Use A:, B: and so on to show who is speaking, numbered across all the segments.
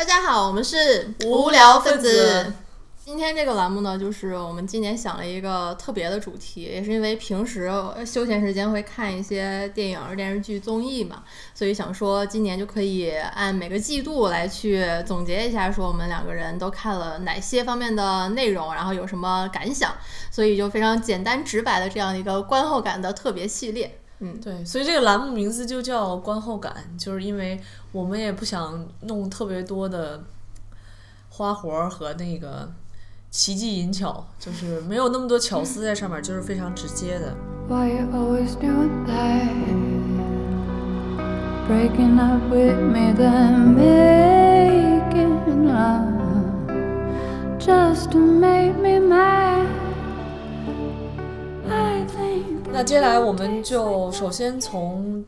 A: 大家好，我们是
B: 无聊分子。
A: 今天这个栏目呢，就是我们今年想了一个特别的主题，也是因为平时休闲时间会看一些电影、电视剧、综艺嘛，所以想说今年就可以按每个季度来去总结一下，说我们两个人都看了哪些方面的内容，然后有什么感想，所以就非常简单直白的这样一个观后感的特别系列。嗯，
B: 对，所以这个栏目名字就叫观后感，就是因为我们也不想弄特别多的花活和那个奇技淫巧，就是没有那么多巧思在上面，就是非常直接的。那接下来我们就首先从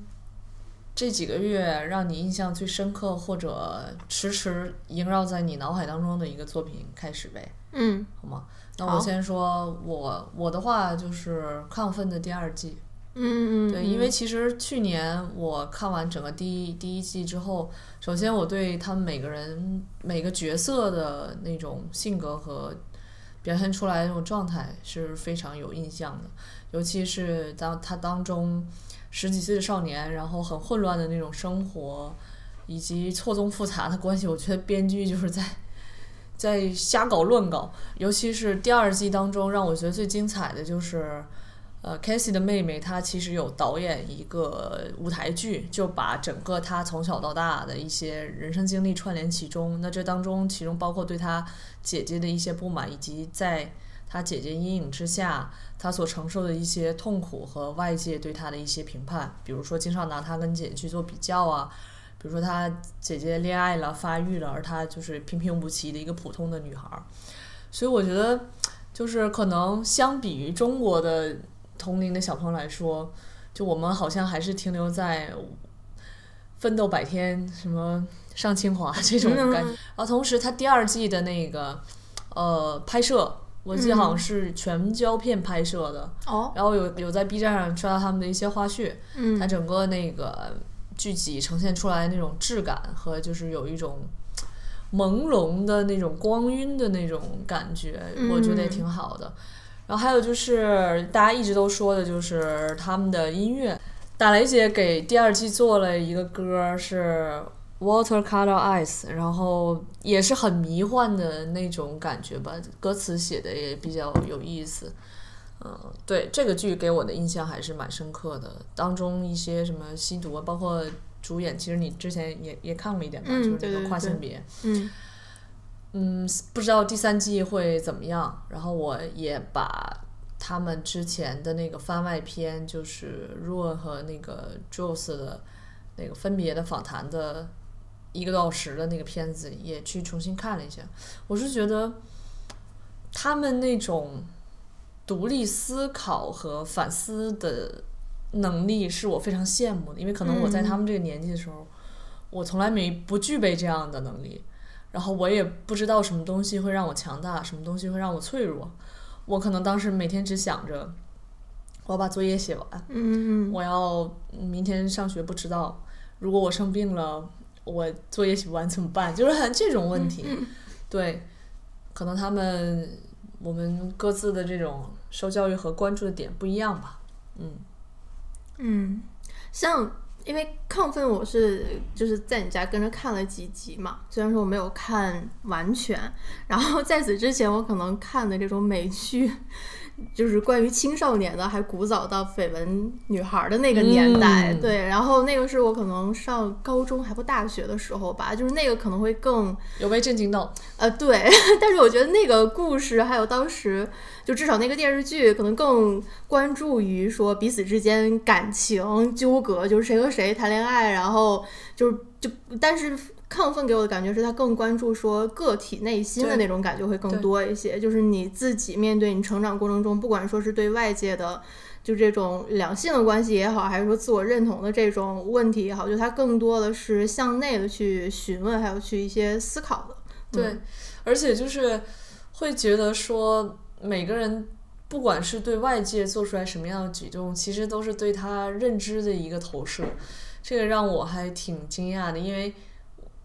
B: 这几个月让你印象最深刻或者迟迟萦绕在你脑海当中的一个作品开始呗。
A: 嗯，
B: 好吗？那我先说，我我的话就是《亢奋》的第二季。
A: 嗯
B: 嗯。对，因为其实去年我看完整个第一第一季之后，首先我对他们每个人每个角色的那种性格和表现出来那种状态是非常有印象的。尤其是当他当中十几岁的少年，然后很混乱的那种生活，以及错综复杂的关系，我觉得编剧就是在在瞎搞乱搞。尤其是第二季当中，让我觉得最精彩的就是，呃 c a s e y 的妹妹她其实有导演一个舞台剧，就把整个她从小到大的一些人生经历串联其中。那这当中，其中包括对她姐姐的一些不满，以及在她姐姐阴影之下。她所承受的一些痛苦和外界对她的一些评判，比如说经常拿她跟姐姐去做比较啊，比如说她姐姐恋爱了、发育了，而她就是平平无奇的一个普通的女孩儿。所以我觉得，就是可能相比于中国的同龄的小朋友来说，就我们好像还是停留在奋斗百天、什么上清华这种感觉。然后同时，他第二季的那个呃拍摄。我记得好像是全胶片拍摄的，然后有有在 B 站上刷到他们的一些花絮，它整个那个剧集呈现出来那种质感和就是有一种朦胧的那种光晕的那种感觉，我觉得也挺好的。然后还有就是大家一直都说的就是他们的音乐，打雷姐给第二季做了一个歌是。Watercolor eyes，然后也是很迷幻的那种感觉吧，歌词写的也比较有意思。嗯，对这个剧给我的印象还是蛮深刻的，当中一些什么吸毒啊，包括主演，其实你之前也也看过一点吧，就是那个跨性别。
A: 嗯。
B: 嗯，嗯不知道第三季会怎么样。然后我也把他们之前的那个番外篇，就是 Rue 和那个 Jules 的那个分别的访谈的。一个多小时的那个片子也去重新看了一下，我是觉得他们那种独立思考和反思的能力是我非常羡慕的，因为可能我在他们这个年纪的时候，我从来没不具备这样的能力，然后我也不知道什么东西会让我强大，什么东西会让我脆弱，我可能当时每天只想着我要把作业写完，
A: 嗯
B: 我要明天上学不迟到，如果我生病了。我作业写不完怎么办？就是很这种问题，对，可能他们我们各自的这种受教育和关注的点不一样吧，
A: 嗯嗯，像因为亢奋，我是就是在你家跟着看了几集嘛，虽然说我没有看完全，然后在此之前我可能看的这种美剧。就是关于青少年的，还古早到绯闻女孩的那个年代，对。然后那个是我可能上高中还不大学的时候吧，就是那个可能会更
B: 有被震惊到。
A: 呃，对。但是我觉得那个故事还有当时，就至少那个电视剧可能更关注于说彼此之间感情纠葛，就是谁和谁谈恋爱，然后就是就但是。亢奋给我的感觉是他更关注说个体内心的那种感觉会更多一些，就是你自己面对你成长过程中，不管说是对外界的，就这种两性的关系也好，还是说自我认同的这种问题也好，就他更多的是向内的去询问，还有去一些思考的。
B: 对，而且就是会觉得说每个人不管是对外界做出来什么样的举动，其实都是对他认知的一个投射，这个让我还挺惊讶的，因为。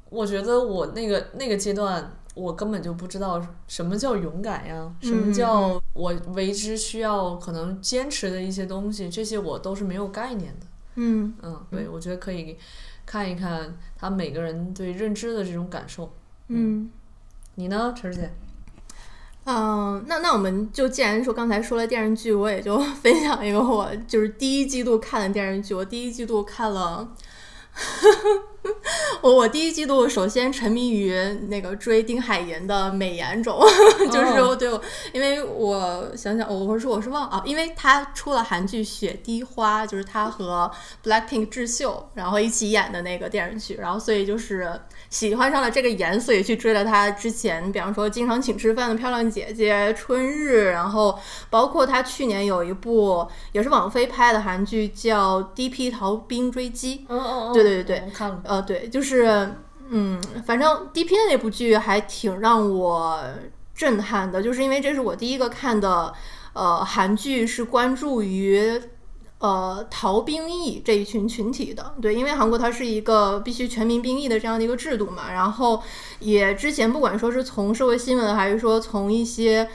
B: 我觉得我那个那个阶段，我根本就不知道什么叫勇敢呀，什么叫我为之需要可能坚持的一些东西，这些我都是没有概念的。
A: 嗯
B: 嗯，对，我觉得可以看一看他每个人对认知的这种感受。
A: 嗯
B: 你呢，陈儿姐？
A: 嗯，那那我们就既然说刚才说了电视剧，我也就 分享一个我就是第一季度看的电视剧。我第一季度看了，呵呵 我我第一季度首先沉迷于那个追丁海寅的美颜种，就是
B: 哦
A: 对我，因为我想想，我我是我是忘啊，因为他出了韩剧《雪滴花》，就是他和 Blackpink 智秀然后一起演的那个电视剧，然后所以就是喜欢上了这个颜，所以去追了他之前，比方说经常请吃饭的漂亮姐姐、春日，然后包括他去年有一部也是网飞拍的韩剧叫《DP 逃兵追击》，
B: 嗯嗯嗯，
A: 对对对对
B: 看了。
A: 呃，对，就是，嗯，反正 DP 的那部剧还挺让我震撼的，就是因为这是我第一个看的，呃，韩剧是关注于。呃，逃兵役这一群群体的，对，因为韩国它是一个必须全民兵役的这样的一个制度嘛，然后也之前不管说是从社会新闻，还是说从一些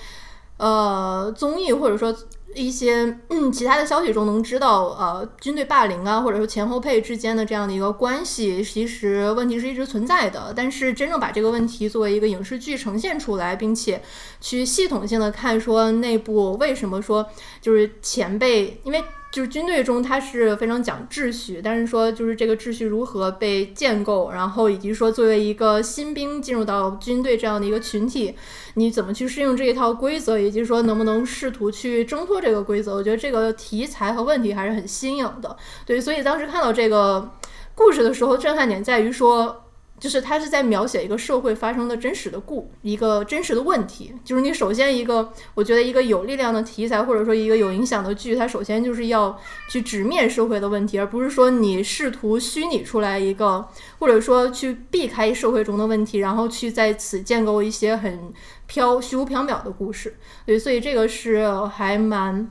A: 呃综艺，或者说一些嗯其他的消息中能知道，呃，军队霸凌啊，或者说前后配之间的这样的一个关系，其实问题是一直存在的。但是真正把这个问题作为一个影视剧呈现出来，并且去系统性的看说内部为什么说就是前辈，因为。就是军队中，它是非常讲秩序，但是说就是这个秩序如何被建构，然后以及说作为一个新兵进入到军队这样的一个群体，你怎么去适应这一套规则，以及说能不能试图去挣脱这个规则，我觉得这个题材和问题还是很新颖的。对，所以当时看到这个故事的时候，震撼点在于说。就是他是在描写一个社会发生的真实的故，一个真实的问题。就是你首先一个，我觉得一个有力量的题材，或者说一个有影响的剧，它首先就是要去直面社会的问题，而不是说你试图虚拟出来一个，或者说去避开社会中的问题，然后去在此建构一些很飘虚无缥缈的故事。对，所以这个是还蛮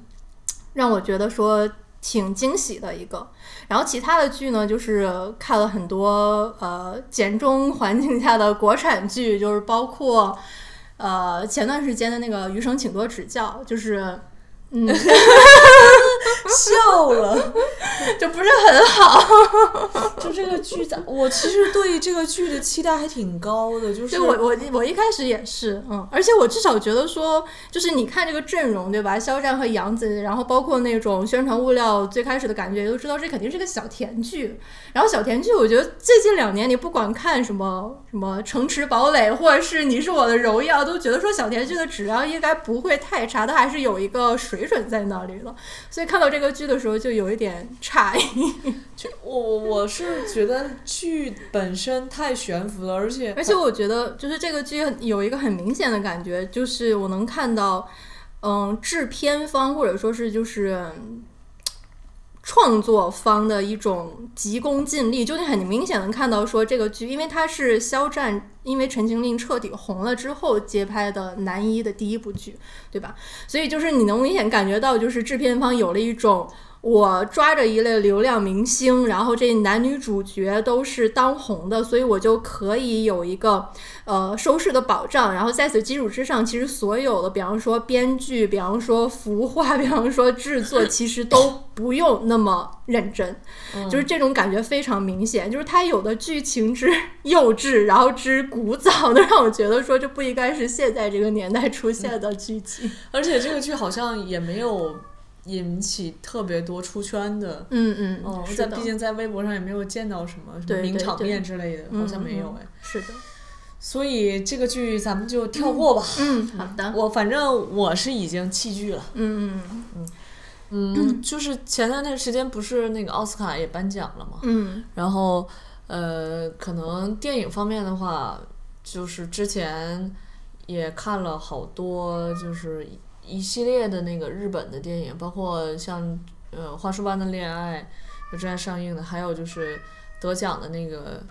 A: 让我觉得说挺惊喜的一个。然后其他的剧呢，就是看了很多呃简中环境下的国产剧，就是包括呃前段时间的那个《余生，请多指教》，就是嗯
B: 笑了，
A: 就不是很好。
B: 就这个剧咋？我其实对这个剧的期待还挺高的，就是
A: 对我我我一开始也是，嗯，而且我至少觉得说，就是你看这个阵容，对吧？肖战和杨紫，然后包括那种宣传物料，最开始的感觉都知道这肯定是个小甜剧。然后小甜剧，我觉得最近两年你不管看什么什么《城池堡垒》，或者是《你是我的荣耀》，都觉得说小甜剧的质量应该不会太差，它还是有一个水准在那里了。所以看到这个剧的时候，就有一点诧异。
B: 就我我我是觉得剧本身太悬浮了，而且
A: 而且我觉得，就是这个剧有一个很明显的感觉，就是我能看到，嗯，制片方或者说是就是创作方的一种急功近利，就你很明显能看到说这个剧，因为它是肖战因为《陈情令》彻底红了之后接拍的男一的第一部剧，对吧？所以就是你能明显感觉到，就是制片方有了一种。我抓着一类流量明星，然后这男女主角都是当红的，所以我就可以有一个呃收视的保障。然后在此基础之上，其实所有的，比方说编剧，比方说服化，比方说制作，其实都不用那么认真。就是这种感觉非常明显，就是它有的剧情之幼稚，然后之古早的，让我觉得说这不应该是现在这个年代出现的剧情。
B: 而且这个剧好像也没有。引起特别多出圈的，
A: 嗯嗯，
B: 哦，
A: 是的
B: 在毕竟在微博上也没有见到什么名场面之类的，好像没有
A: 嗯
B: 哎。
A: 是的，
B: 所以这个剧咱们就跳过吧。
A: 嗯，好的，
B: 我反正我是已经弃剧了。
A: 嗯嗯
B: 嗯，嗯 就是前段那时间不是那个奥斯卡也颁奖了嘛，
A: 嗯
B: 然后呃，可能电影方面的话，就是之前也看了好多，就是一系列的那个日本的电影，包括像呃《花束般的恋爱》就正在上映的，还有就是得奖的那个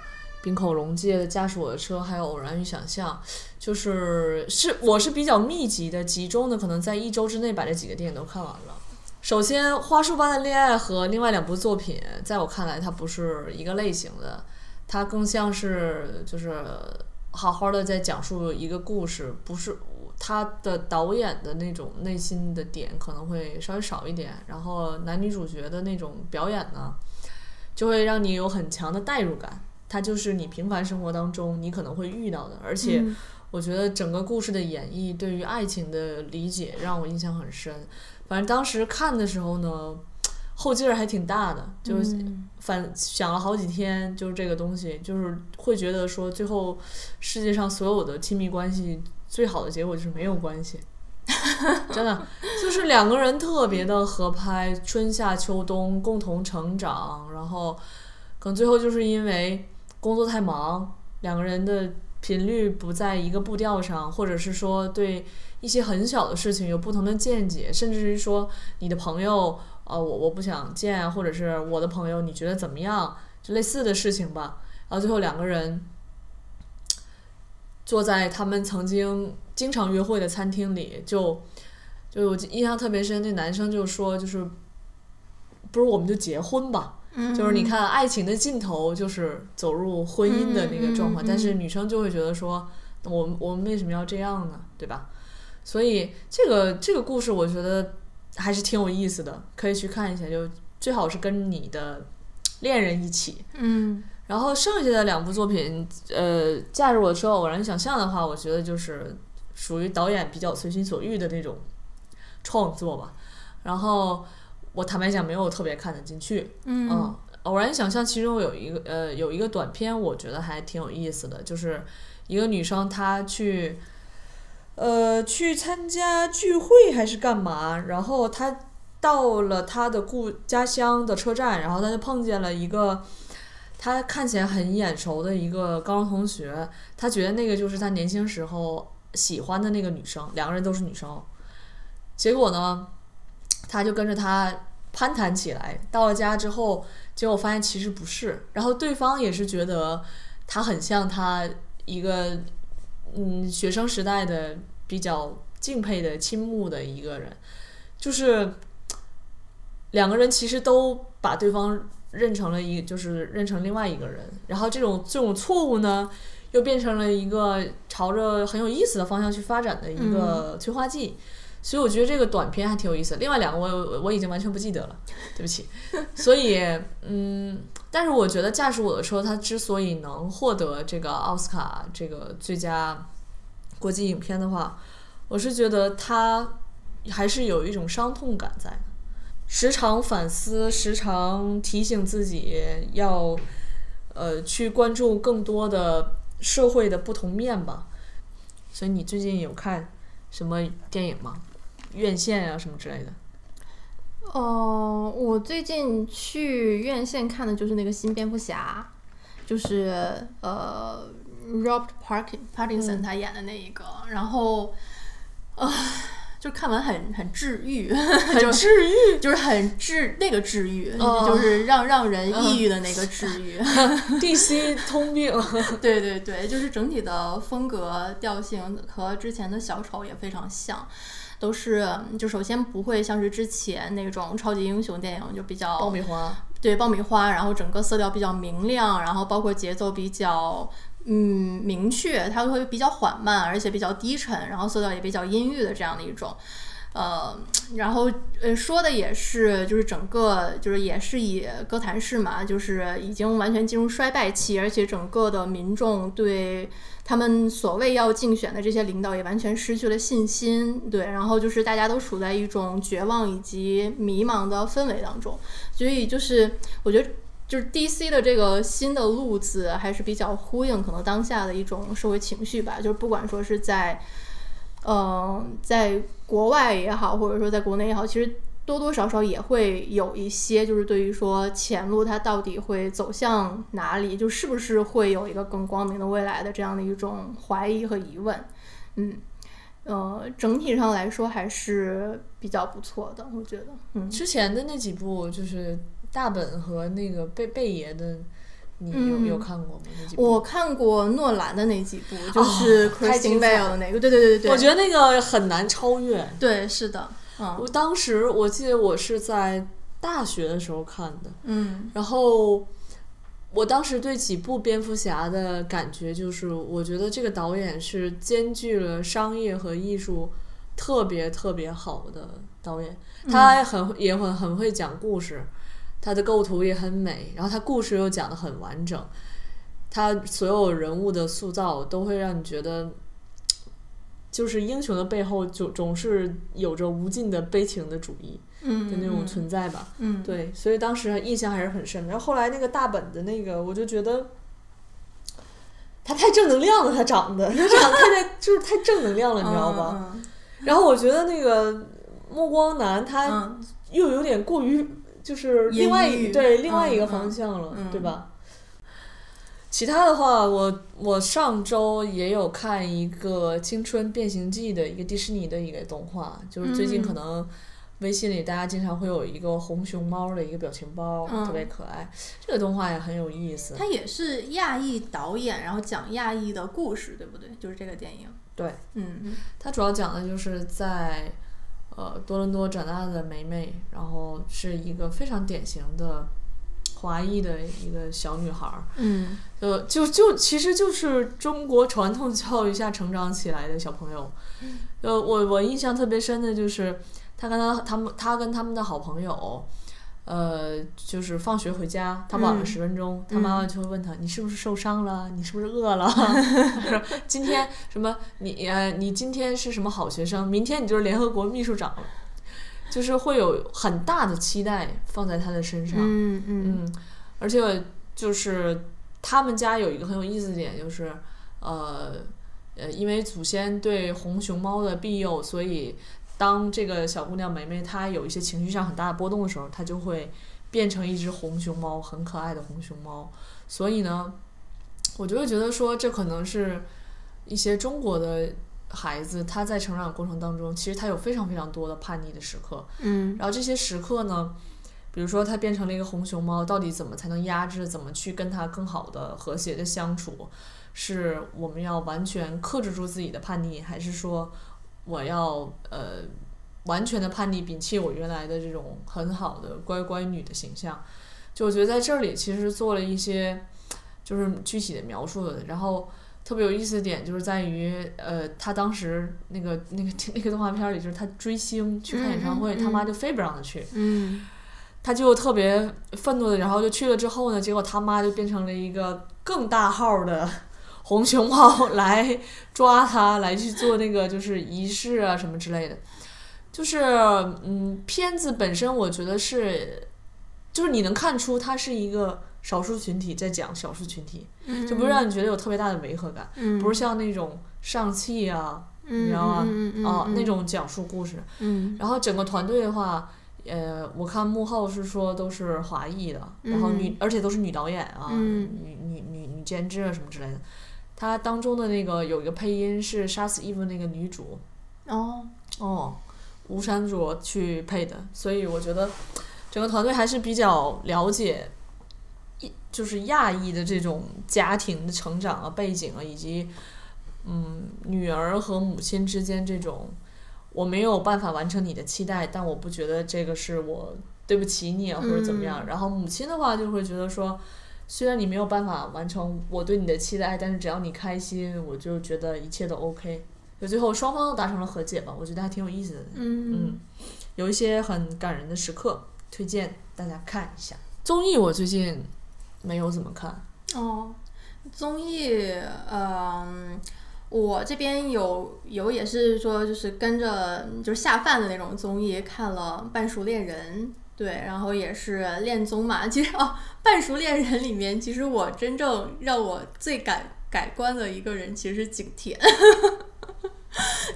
B: 滨口龙介的《驾驶我的车》，还有《偶然与想象》，就是是我是比较密集的、集中的，可能在一周之内把这几个电影都看完了。首先，《花束般的恋爱》和另外两部作品，在我看来，它不是一个类型的。它更像是就是好好的在讲述一个故事，不是他的导演的那种内心的点可能会稍微少一点，然后男女主角的那种表演呢，就会让你有很强的代入感。它就是你平凡生活当中你可能会遇到的，而且
A: 嗯
B: 我觉得整个故事的演绎对于爱情的理解让我印象很深。反正当时看的时候呢，后劲儿还挺大的，就是
A: 嗯
B: 反想了好几天，就是这个东西，就是会觉得说，最后世界上所有的亲密关系最好的结果就是没有关系，真的就是两个人特别的合拍，春夏秋冬共同成长，然后可能最后就是因为工作太忙，两个人的频率不在一个步调上，或者是说对一些很小的事情有不同的见解，甚至是说你的朋友。呃，我我不想见啊，或者是我的朋友，你觉得怎么样？就类似的事情吧。然后最后两个人坐在他们曾经经常约会的餐厅里，就就我印象特别深，那男生就说，就是不如我们就结婚吧。
A: 嗯
B: 就是你看，爱情的尽头就是走入婚姻的那个状况，
A: 嗯嗯嗯
B: 但是女生就会觉得说，我们我们为什么要这样呢？对吧？所以这个这个故事，我觉得还是挺有意思的，可以去看一下。就最好是跟你的恋人一起。
A: 嗯
B: 然后剩下的两部作品，呃，《嫁入我的车》《偶然想象》的话，我觉得就是属于导演比较随心所欲的那种创作吧。然后我坦白讲，没有特别看得进去。
A: 嗯
B: 嗯，偶然想象其中有一个呃有一个短片，我觉得还挺有意思的，就是一个女生她去呃去参加聚会还是干嘛，然后她到了她的故家乡的车站，然后她就碰见了一个。他看起来很眼熟的一个高中同学，他觉得那个就是他年轻时候喜欢的那个女生，两个人都是女生。结果呢，他就跟着他攀谈起来。到了家之后，结果发现其实不是，然后对方也是觉得他很像他一个嗯学生时代的比较敬佩的、倾慕的一个人，就是两个人其实都把对方认成了一，就是认成另外一个人，然后这种这种错误呢，又变成了一个朝着很有意思的方向去发展的一个催化剂。所以我觉得这个短片还挺有意思。另外两个我我已经完全不记得了，对不起。所以嗯，但是我觉得《驾驶我的车》它之所以能获得这个奥斯卡这个最佳国际影片的话，我是觉得它还是有一种伤痛感在的，时常反思，时常提醒自己要呃去关注更多的社会的不同面吧。所以你最近有看什么电影吗？院线啊什么之类的？
A: 哦，我最近去院线看的就是那个新蝙蝠侠，就是呃，Robert Parkin Pattinson 他演的那一个，然后呃，就看完很很治愈，
B: 很 治愈。
A: 就是很治那个治愈，
B: 哦
A: 就是让让人抑郁的那个治愈。
B: 地心通病。
A: 对对对，就是整体的风格调性和之前的小丑也非常像，都是就首先不会像是之前那种超级英雄电影就比较
B: 爆米花，
A: 对爆米花，然后整个色调比较明亮，然后包括节奏比较嗯明确，它会比较缓慢，而且比较低沉，然后色调也比较阴郁的这样的一种。呃，然后呃说的也是，就是整个就是也是以哥谭市嘛，就是已经完全进入衰败期，而且整个的民众对他们所谓要竞选的这些领导也完全失去了信心，对，然后就是大家都处在一种绝望以及迷茫的氛围当中，所以就是我觉得。就是 DC 的这个新的路子还是比较呼应可能当下的一种社会情绪吧，就是不管说是在，嗯、在国外也好，或者说在国内也好，其实多多少少也会有一些，就是对于说前路它到底会走向哪里，就是不是会有一个更光明的未来的这样的一种怀疑和疑问，嗯。呃，整体上来说还是比较不错的，我觉得，嗯，
B: 之前的那几部就是大本和那个贝贝爷的，你有、
A: 嗯。
B: 有看过吗？那几部？
A: 我看过诺兰的那几部，就是
B: 哦太
A: Christine
B: 精彩
A: Bale 的那个，对对对对对，
B: 我觉得那个很难超越。
A: 对，是的，嗯。
B: 我当时我记得我是在大学的时候看的，
A: 嗯。
B: 然后我当时对几部蝙蝠侠的感觉就是，我觉得这个导演是兼具了商业和艺术特别特别好的导演，他很也很很会讲故事，他的构图也很美，然后他故事又讲得很完整，他所有人物的塑造都会让你觉得。就是英雄的背后，就总是有着无尽的悲情的主义
A: 嗯
B: 的那种存在吧。
A: 嗯，
B: 对，所以当时印象还是很深的。然后后来那个大本的那个，我就觉得他太正能量了，他长得，他长得太太就是太正能量了，你知道吧？
A: 嗯？
B: 然后我觉得那个目光男他
A: 嗯
B: 又有点过于就是另外
A: 郁
B: 一对另外一个
A: 嗯
B: 方向了，
A: 嗯
B: 对吧？其他的话，我我上周也有看一个《青春变形记》的一个迪士尼的一个动画，就是最近可
A: 嗯
B: 能微信里大家经常会有一个红熊猫的一个表情包，
A: 嗯
B: 特别可爱。这个动画也很有意思。
A: 它也是亚裔导演，然后讲亚裔的故事，对不对？就是这个电影。
B: 对，
A: 嗯
B: 它主要讲的就是在呃多伦多长大的梅梅，然后是一个非常典型的华裔的一个小女孩儿。
A: 嗯
B: 呃，就就其实就是中国传统教育下成长起来的小朋友。呃，我我印象特别深的就是她跟她他们她跟他们的好朋友，呃，就是放学回家，他晚了
A: 嗯
B: 十分钟，他妈妈就会问他：“你是不是受伤了？你是不是饿了？”说今天什么？你呃，你今天是什么好学生？明天你就是联合国秘书长了。就是会有很大的期待放在他的身上。
A: 嗯嗯
B: 嗯，而且就是他们家有一个很有意思的点，就是呃呃，因为祖先对红熊猫的庇佑，所以当这个小姑娘梅梅她有一些情绪上很大的波动的时候，她就会变成一只红熊猫，很可爱的红熊猫。所以呢，我就会觉得说，这可能是一些中国的。孩子他在成长过程当中，其实他有非常非常多的叛逆的时刻，
A: 嗯
B: 然后这些时刻呢，比如说它变成了一个红熊猫，到底怎么才能压制？怎么去跟它更好的和谐的相处？是我们要完全克制住自己的叛逆，还是说我要呃完全的叛逆，摒弃我原来的这种很好的乖乖女的形象？就我觉得在这里其实做了一些就是具体的描述的，然后。特别有意思的点就是在于，呃，他当时那个那个那个动画片儿里，就是他追星去看演唱会，
A: 嗯嗯嗯
B: 他妈就非不让他去，
A: 嗯
B: 他就特别愤怒的，然后就去了之后呢，结果他妈就变成了一个更大号的红熊猫 来抓他，来去做那个就是仪式啊什么之类的。就是嗯，片子本身我觉得是，就是你能看出它是一个少数群体在讲少数群体，
A: 嗯，
B: 就不是让你觉得有特别大的违和感，
A: 嗯
B: 不是像那种上汽啊
A: 你
B: 知道吗
A: 嗯嗯
B: 啊
A: 嗯
B: 那种讲述故事。
A: 嗯
B: 然后整个团队的话，呃，我看幕后是说都是华裔的，然后女，而且都是女导演啊，
A: 嗯
B: 女女女女监制啊什么之类的。它当中的那个有一个配音是杀死伊芙那个女主
A: 哦
B: 哦，吴山卓去配的，所以我觉得整个团队还是比较了解。一就是亚裔的这种家庭的成长啊、背景啊，以及嗯女儿和母亲之间这种我没有办法完成你的期待，但我不觉得这个是我对不起你啊，或者怎么样。
A: 嗯
B: 然后母亲的话就会觉得说，虽然你没有办法完成我对你的期待，但是只要你开心，我就觉得一切都 OK。就最后双方都达成了和解吧，我觉得还挺有意思的。
A: 嗯
B: 嗯，有一些很感人的时刻，推荐大家看一下。综艺我最近没有怎么看，
A: 哦，综艺，嗯，我这边有有也是说，就是跟着就是下饭的那种综艺看了《半熟恋人》，对，然后也是恋综嘛。其实哦，《半熟恋人》里面，其实我真正让我最感改观的一个人，其实是景甜。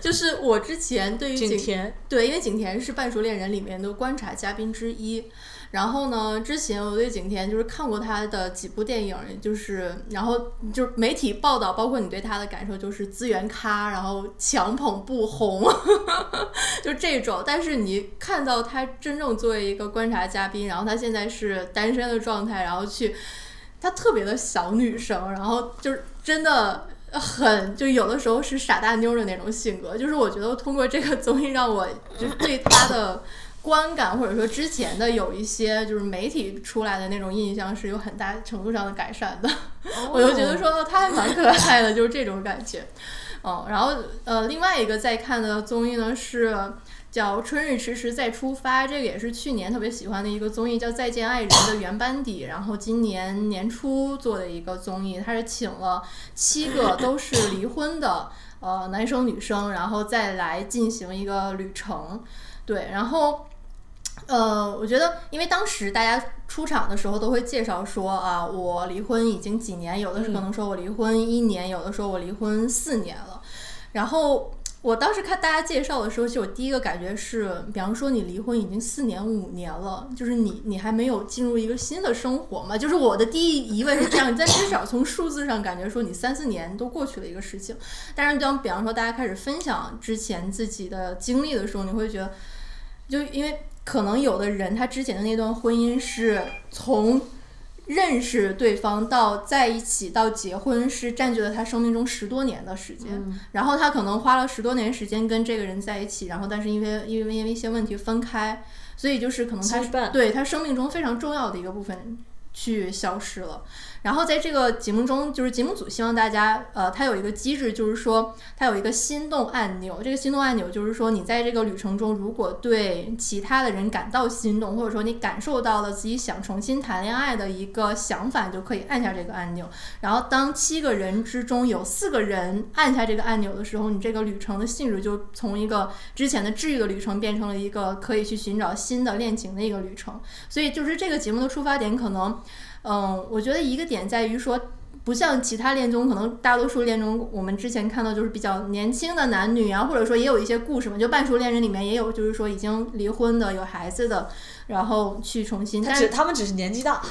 A: 就是我之前对于景
B: 景甜，
A: 对，因为景甜是《半熟恋人》里面的观察嘉宾之一。然后呢，之前我对景甜就是看过她的几部电影，就是然后就是媒体报道，包括你对她的感受，就是资源咖，然后强捧不红，就这种。但是你看到她真正作为一个观察嘉宾，然后她现在是单身的状态，然后去，她特别的小女生，然后就是真的。很就有的时候是傻大妞的那种性格，就是我觉得通过这个综艺让我就是对他的观感或者说之前的有一些就是媒体出来的那种印象是有很大程度上的改善的，我就觉得说他还蛮可爱的，就是这种感觉。嗯，然后呃，另外一个在看的综艺呢是叫《春日迟迟再出发》，这个也是去年特别喜欢的一个综艺，叫《再见爱人》的原班底，然后今年年初做的一个综艺，它是请了七个都是离婚的呃男生女生，然后再来进行一个旅程，对，然后。呃，我觉得，因为当时大家出场的时候都会介绍说啊，我离婚已经几年，有的是可能说我离婚一年，有的说我离婚四年了。然后我当时看大家介绍的时候，其实我第一个感觉是，比方说你离婚已经四年五年了，就是你你还没有进入一个新的生活嘛？就是我的第一疑问是这样，但至少从数字上感觉说你三四年都过去了一个事情。但是当比方说大家开始分享之前自己的经历的时候，你会觉得，就因为。可能有的人，他之前的那段婚姻是从认识对方到在一起到结婚，是占据了他生命中十多年的时间。然后他可能花了十多年时间跟这个人在一起，然后但是因为因为因为一些问题分开，所以就是可能他对他生命中非常重要的一个部分去消失了。然后在这个节目中，就是节目组希望大家，呃，它有一个机制，就是说它有一个心动按钮。这个心动按钮就是说，你在这个旅程中，如果对其他的人感到心动，或者说你感受到了自己想重新谈恋爱的一个想法，就可以按下这个按钮。然后当七个人之中有四个人按下这个按钮的时候，你这个旅程的性质就从一个之前的治愈的旅程变成了一个可以去寻找新的恋情的一个旅程。所以就是这个节目的出发点可能。嗯，我觉得一个点在于说，不像其他恋综，可能大多数恋综我们之前看到就是比较年轻的男女啊，或者说也有一些故事嘛，就半熟恋人里面也有，就是说已经离婚的、有孩子的。然后去重新，
B: 但是他们只是年纪大，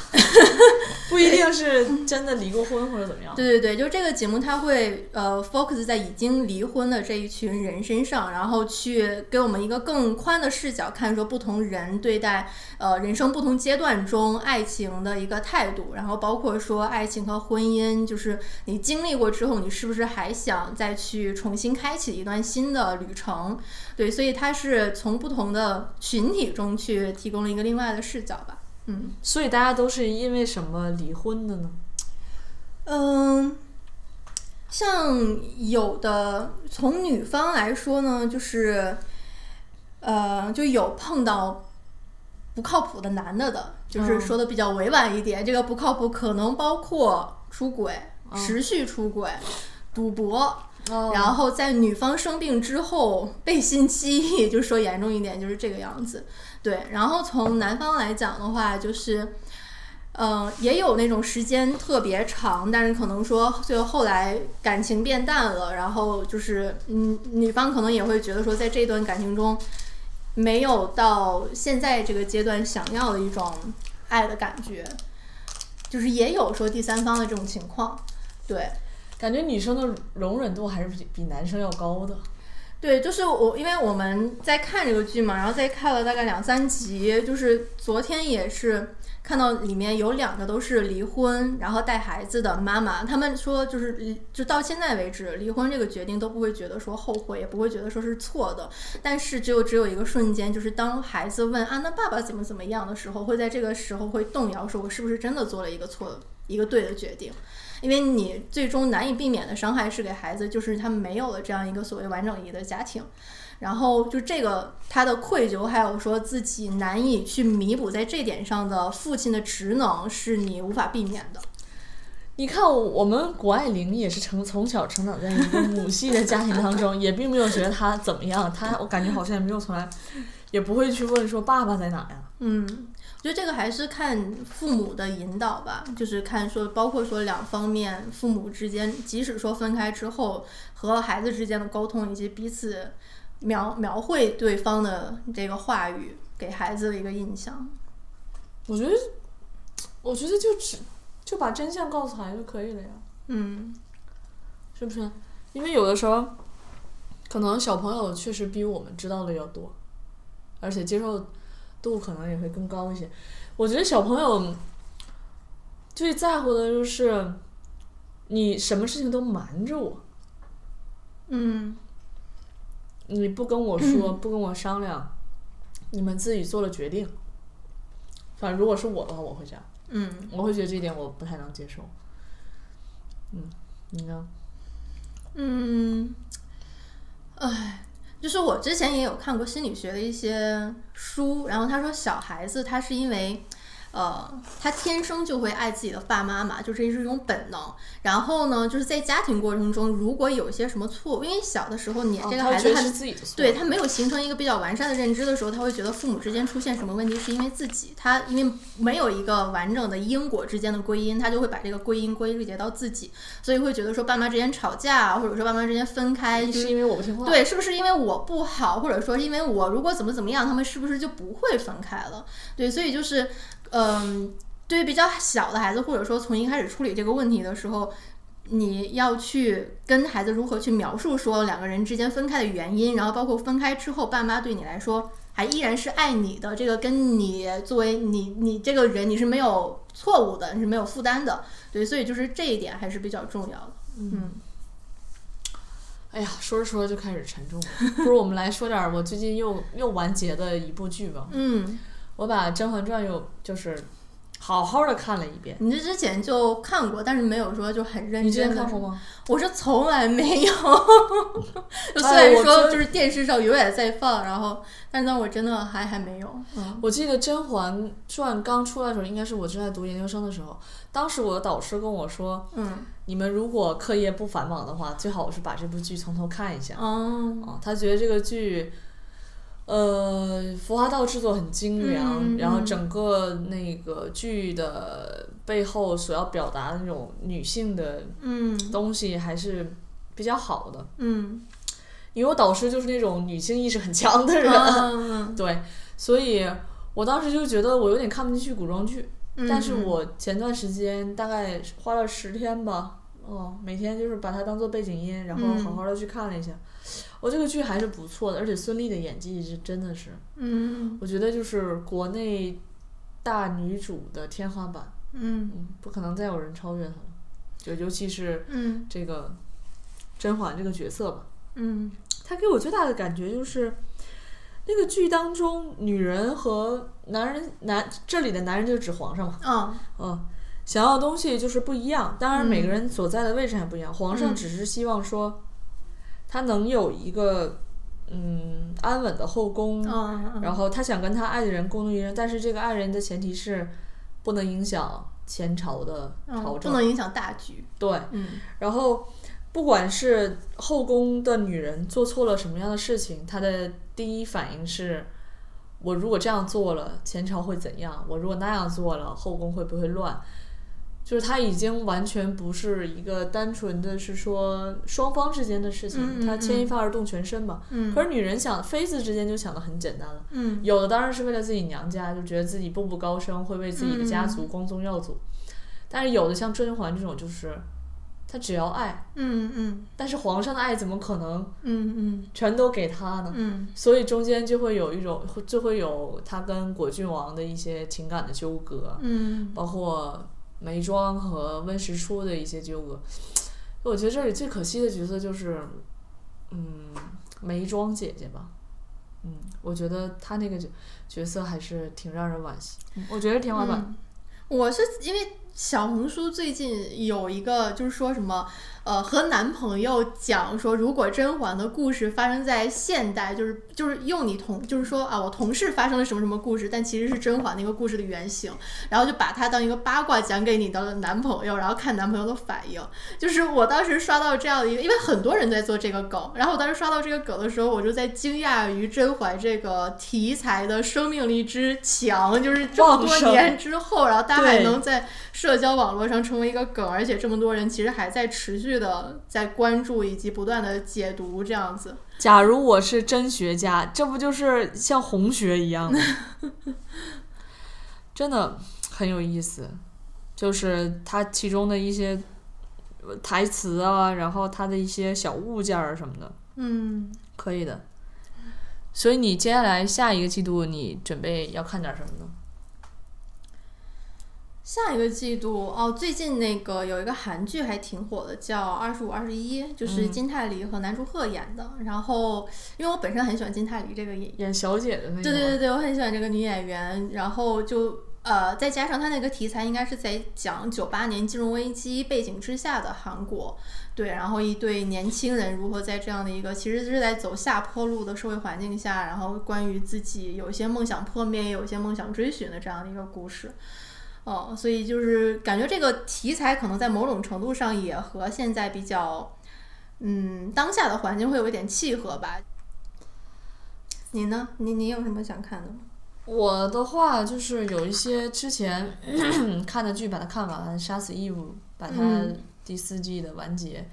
B: 不一定是真的离过婚或者怎么样。
A: 对对对，就这个节目，它会呃 focus 在已经离婚的这一群人身上，然后去给我们一个更宽的视角，看说不同人对待呃人生不同阶段中爱情的一个态度，然后包括说爱情和婚姻，就是你经历过之后，你是不是还想再去重新开启一段新的旅程？对，所以它是从不同的群体中去提供了一个另外的视角吧。嗯，
B: 所以大家都是因为什么离婚的呢？
A: 嗯，像有的从女方来说呢，就是呃，就有碰到不靠谱的男的的，就是说的比较委婉一点，这个不靠谱可能包括出轨、持续出轨、赌博。然后在女方生病之后背信弃义，就说严重一点就是这个样子。对，然后从男方来讲的话，就是，嗯，也有那种时间特别长，但是可能说最后后来感情变淡了，然后就是，嗯，女方可能也会觉得说，在这段感情中没有到现在这个阶段想要的一种爱的感觉，就是也有说第三方的这种情况，对。
B: 感觉女生的容忍度还是比比男生要高的。
A: 对，就是我，因为我们在看这个剧嘛，然后再看了大概两三集，就是昨天也是看到里面有两个都是离婚，然后带孩子的妈妈，他们说就是就到现在为止，离婚这个决定都不会觉得说后悔，也不会觉得说是错的，但是只有只有一个瞬间，就是当孩子问啊那爸爸怎么怎么样的时候，会在这个时候会动摇，说我是不是真的做了一个错一个对的决定。因为你最终难以避免的伤害是给孩子，就是他们没有了这样一个所谓完整一的家庭，然后就这个他的愧疚，还有说自己难以去弥补在这点上的父亲的职能，是你无法避免的。
B: 你看，我们谷爱凌也是成从小成长在一个母系的家庭当中，也并没有觉得他怎么样，他我感觉好像也没有从来，也不会去问说爸爸在哪呀。
A: 嗯。我觉得这个还是看父母的引导吧，就是看说，包括说两方面父母之间，即使说分开之后，和孩子之间的沟通，以及彼此描描绘对方的这个话语，给孩子的一个印象。
B: 我觉得，我觉得就只就把真相告诉孩子就可以了呀。
A: 嗯，
B: 是不是？因为有的时候，可能小朋友确实比我们知道的要多，而且接受。度可能也会更高一些。我觉得小朋友最在乎的就是你什么事情都瞒着我。
A: 嗯。
B: 你不跟我说，不跟我商量，你们自己做了决定。反正如果是我的话，我会这样，
A: 嗯
B: 我会觉得这一点我不太能接受。嗯，你呢？
A: 嗯，唉，就是我之前也有看过心理学的一些书，然后他说小孩子他是因为。呃，他天生就会爱自己的爸妈嘛，就这是一种本能。然后呢，就是在家庭过程中，如果有一些什么错误，因为小的时候你这个孩子还
B: 是自己的错，
A: 对他没有形成一个比较完善的认知的时候，他会觉得父母之间出现什么问题是因为自己，他因为没有一个完整的因果之间的归因，他就会把这个归因归结到自己，所以会觉得说爸妈之间吵架，或者说爸妈之间分开，就是
B: 因为我不听话。
A: 对，是不是因为我不好，或者说是因为我如果怎么怎么样，他们是不是就不会分开了？对，所以就是，嗯，对于比较小的孩子，或者说从一开始处理这个问题的时候，你要去跟孩子如何去描述说两个人之间分开的原因，然后包括分开之后，爸妈对你来说还依然是爱你的，这个跟你作为你你这个人你是没有错误的，你是没有负担的，对，所以就是这一点还是比较重要的，嗯。
B: 哎呀，说着说着就开始沉重了。不如我们来说点儿我最近又又完结的一部剧吧。
A: 嗯，
B: 我把《甄嬛传》又就是好好的看了一遍。
A: 你这之前就看过，但是没有说就很认
B: 你之。前看过吗？
A: 我是从来没有。就虽然说就是电视上永远在放，然后，但是呢我真的还还没有。嗯
B: 我记得《甄嬛传》刚出来的时候，应该是我正在读研究生的时候。当时我的导师跟我说，
A: 嗯
B: 你们如果课业不繁忙的话，最好是把这部剧从头看一下。
A: 哦
B: 啊，他觉得这个剧，呃，服化道制作很精良，
A: 嗯
B: 然后
A: 嗯
B: 整个那个剧的背后所要表达的那种女性的
A: 嗯
B: 东西还是比较好的。
A: 嗯
B: 因为我导师就是那种女性意识很强的人，
A: 嗯
B: 对，所以我当时就觉得我有点看不进去古装剧。
A: 嗯，
B: 但是我前段时间大概花了十天吧，哦，每天就是把它当做背景音，然后
A: 嗯
B: 好好的去看了一下。我这个剧还是不错的，而且孙俪的演技是真的是，
A: 嗯
B: 我觉得就是国内大女主的天花板，
A: 嗯
B: 嗯，不可能再有人超越她了。就尤其是
A: 嗯
B: 这个甄嬛这个角色吧，
A: 嗯
B: 她给我最大的感觉就是。那个剧当中，女人和男人，男这里的男人就是指皇上嘛，
A: 嗯
B: 嗯，想要的东西就是不一样。当然，每个
A: 嗯
B: 人所在的位置还不一样。皇上
A: 嗯
B: 只是希望说，他能有一个嗯安稳的后宫，
A: 嗯，
B: 然后他想跟他爱的人共度一生，但是这个爱人的前提是不能影响前朝的朝政。
A: 能影响大局。
B: 对，
A: 嗯
B: 然后不管是后宫的女人做错了什么样的事情，她的第一反应是。我如果这样做了，前朝会怎样？我如果那样做了，后宫会不会乱？就是她已经完全不是一个单纯的是说双方之间的事情，
A: 嗯嗯
B: 她牵一发而动全身嘛。
A: 嗯。
B: 可是女人想，妃子之间就想的很简单了，
A: 嗯。
B: 有的当然是为了自己娘家，就觉得自己步步高升，会为自己的家族
A: 嗯
B: 光宗耀祖。但是有的像甄嬛这种，就是她只要爱，
A: 嗯嗯。
B: 但是皇上的爱怎么可能
A: 嗯嗯。
B: 全都给她呢？
A: 嗯？
B: 所以中间就会有一种，就会有她跟果郡王的一些情感的纠葛，
A: 嗯。
B: 包括眉庄和温实初的一些纠葛。我觉得这里最可惜的角色就是，嗯，眉庄姐姐吧。嗯，我觉得她那个角角色还是挺让人惋惜。嗯我觉得是天花板。
A: 嗯我是因为小红书最近有一个就是说什么，呃，和男朋友讲说，如果甄嬛的故事发生在现代，就是就是用你同就是说啊，我同事发生了什么什么故事，但其实是甄嬛那个故事的原型，然后就把它当一个八卦讲给你的男朋友，然后看男朋友的反应。就是我当时刷到这样的一个，因为很多人在做这个梗，然后我当时刷到这个梗的时候，我就在惊讶于甄嬛这个题材的生命力之强，就是这么多年之后，然后大家还能在社交网络上成为一个梗，而且这么多人其实还在持续的在关注以及不断的解读这样子。
B: 假如我是真学家，这不就是像红学一样吗？真的很有意思，就是它其中的一些呃台词啊，然后它的一些小物件儿什么的，
A: 嗯，
B: 可以的。所以你接下来下一个季度你准备要看点什么呢？
A: 下一个季度哦，最近那个有一个韩剧还挺火的，叫《二十五二十一》，就是
B: 嗯
A: 金泰梨和南柱赫演的。然后，因为我本身很喜欢金泰梨这个演
B: 演小姐的那个。
A: 对对对对，我很喜欢这个女演员，然后就呃，再加上她那个题材应该是在讲九八年金融危机背景之下的韩国，对，然后一对年轻人如何在这样的一个其实是在走下坡路的社会环境下，然后关于自己有一些梦想破灭，也有一些梦想追寻的这样的一个故事。哦，所以就是感觉这个题材可能在某种程度上也和现在比较，嗯，当下的环境会有一点契合吧。你呢？你你有什么想看的吗？
B: 我的话就是有一些之前 看的剧，把它看完，《杀死伊芙》把它
A: 嗯
B: 第四季的完结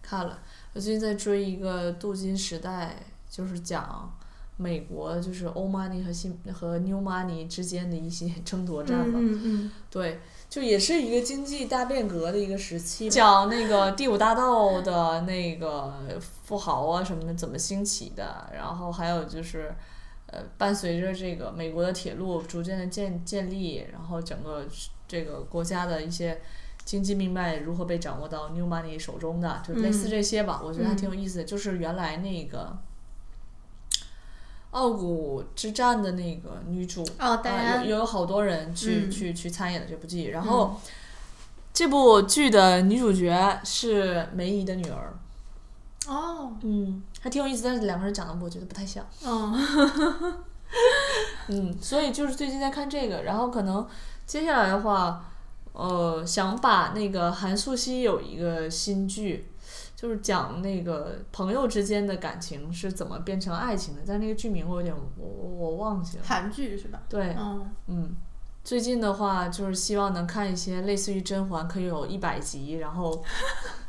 B: 看了。我最近在追一个《镀金时代》，就是讲美国就是 old money 和新和 new money 之间的一些争夺战嘛。
A: 嗯嗯
B: 对，就也是一个经济大变革的一个时期，讲那个第五大道的那个富豪啊什么的怎么兴起的，然后还有就是，呃，伴随着这个美国的铁路逐渐的建建立，然后整个这个国家的一些经济命脉如何被掌握到 New Money 手中的，就类似
A: 嗯
B: 这些吧，我觉得还挺有意思的。就是原来那个。傲骨之战的那个女主，啊，
A: 安
B: 有有好多人去、
A: 嗯。
B: 去去参演的这部剧，然后、这部剧的女主角是梅姨的女儿，
A: 哦，
B: 嗯，还挺有意思，但是两个人长得我觉得不太像，
A: 嗯
B: 嗯，所以就是最近在看这个，然后可能接下来的话，呃，想把那个韩素汐有一个新剧。就是讲那个朋友之间的感情是怎么变成爱情的，但那个剧名我有点我我我忘记了。
A: 韩剧是吧？
B: 对，
A: 嗯
B: 嗯，最近的话就是希望能看一些类似于《甄嬛》，可以有一百集，然后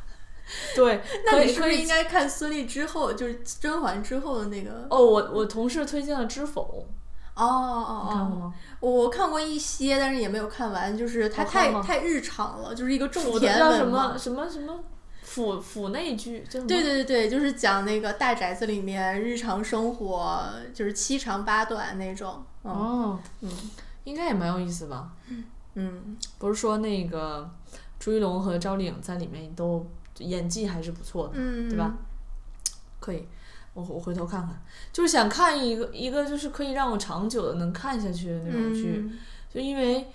B: 对，
A: 那你是不是应该看孙俪之后，就是甄嬛之后的那个？
B: 哦，我我同事推荐了《知否
A: 哦哦》，哦？我我看过一些，但是也没有看完，就是它太太日常了，就是一个种田
B: 的什么。什么什么府府内剧？
A: 对对对对，就是讲那个大宅子里面日常生活，就是七长八短那种。嗯
B: 哦，
A: 嗯
B: 应该也蛮有意思吧？
A: 嗯
B: 不是说那个朱一龙和赵丽颖在里面都演技还是不错的，
A: 嗯，
B: 对吧？可以，我我回头看看，就是想看一个一个就是可以让我长久的能看下去的那种剧，
A: 嗯
B: 就因为。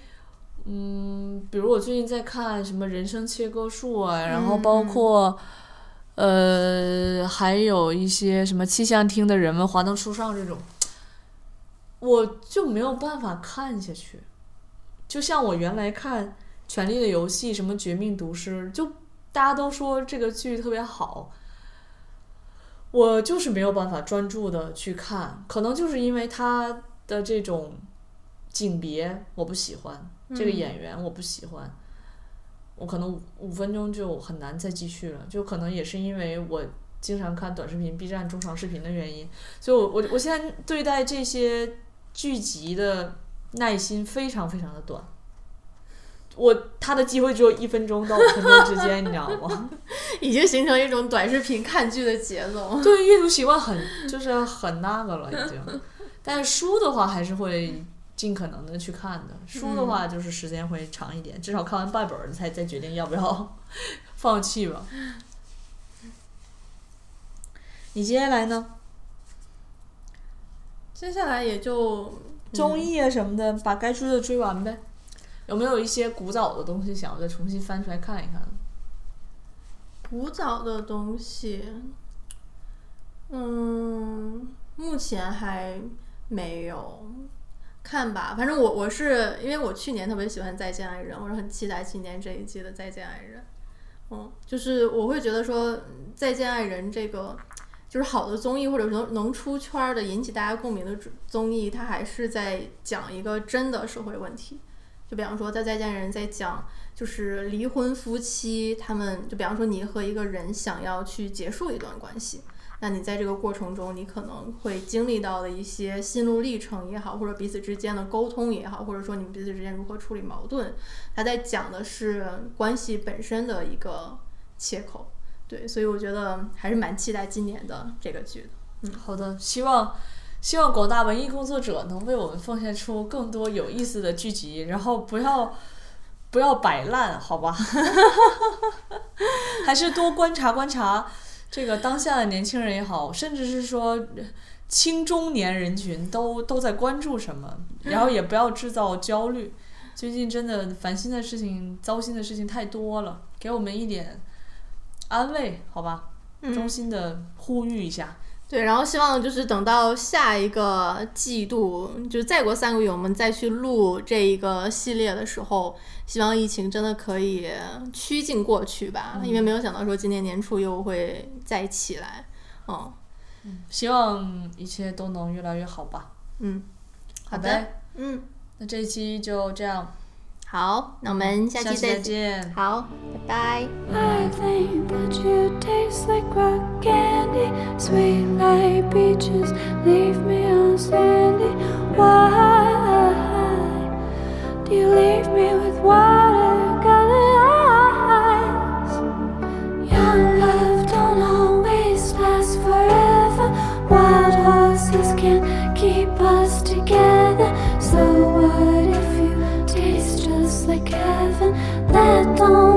B: 嗯，比如我最近在看什么《人生切割术》啊，然后包
A: 嗯
B: 括，呃，还有一些什么气象厅的人们华灯初上这种，我就没有办法看下去。就像我原来看《权力的游戏》什么《绝命毒师》，就大家都说这个剧特别好，我就是没有办法专注的去看，可能就是因为它的这种景别我不喜欢，这个
A: 嗯
B: 演员我不喜欢，我可能五五分钟就很难再继续了，就可能也是因为我经常看短视频、B 站中长视频的原因，所以我我我现在对待这些剧集的耐心非常非常的短。我他的机会只有一分钟到五分钟之间，你知道吗？
A: 已经形成一种短视频看剧的节奏。
B: 对阅读习惯很就是很那个了已经，但是书的话还是会尽可能的去看的。书的话就是时间会长一点，至少看完半本儿才再决定要不要 放弃吧。你接下来呢？
A: 接下来也就
B: 综艺啊什么的，把该追的追完呗。有没有一些古早的东西想要再重新翻出来看一看？
A: 古早的东西，嗯，目前还没有看吧。反正我我是因为我去年特别喜欢《再见爱人》，我是很期待今年这一季的《再见爱人》。嗯，就是我会觉得说，《再见爱人》这个就是好的综艺，或者能能出圈的、引起大家共鸣的综艺，它还是在讲一个真的社会问题。就比方说，在《再见爱人》在讲就是离婚夫妻，他们就比方说你和一个人想要去结束一段关系，那你在这个过程中，你可能会经历到的一些心路历程也好，或者彼此之间的沟通也好，或者说你们彼此之间如何处理矛盾，他在讲的是关系本身的一个切口。对，所以我觉得还是蛮期待今年的这个剧的。
B: 嗯好的，希望希望广大文艺工作者能为我们奉献出更多有意思的剧集，然后不要不要摆烂，好吧？还是多观察观察这个当下的年轻人也好，甚至是说青中年人群都都在关注什么，然后也不要制造焦虑。最近真的烦心的事情、糟心的事情太多了，给我们一点安慰，好吧？衷心的呼吁一下。
A: 对，然后希望就是等到下一个季度，就再过三个月，我们再去录这一个系列的时候，希望疫情真的可以趋近过去吧，因为没有想到说今年年初又会再起来，嗯，
B: 希望一切都能越来越好吧。
A: 嗯，
B: 好的，
A: 嗯，
B: 那这一期就这样。
A: 好，那我们下期
B: 再见。
A: 好，拜拜。
C: I think that you taste like rock candy, sweet like peaches, leave me on sandy. Why do you leave me with watercolor eyes? Young love de ton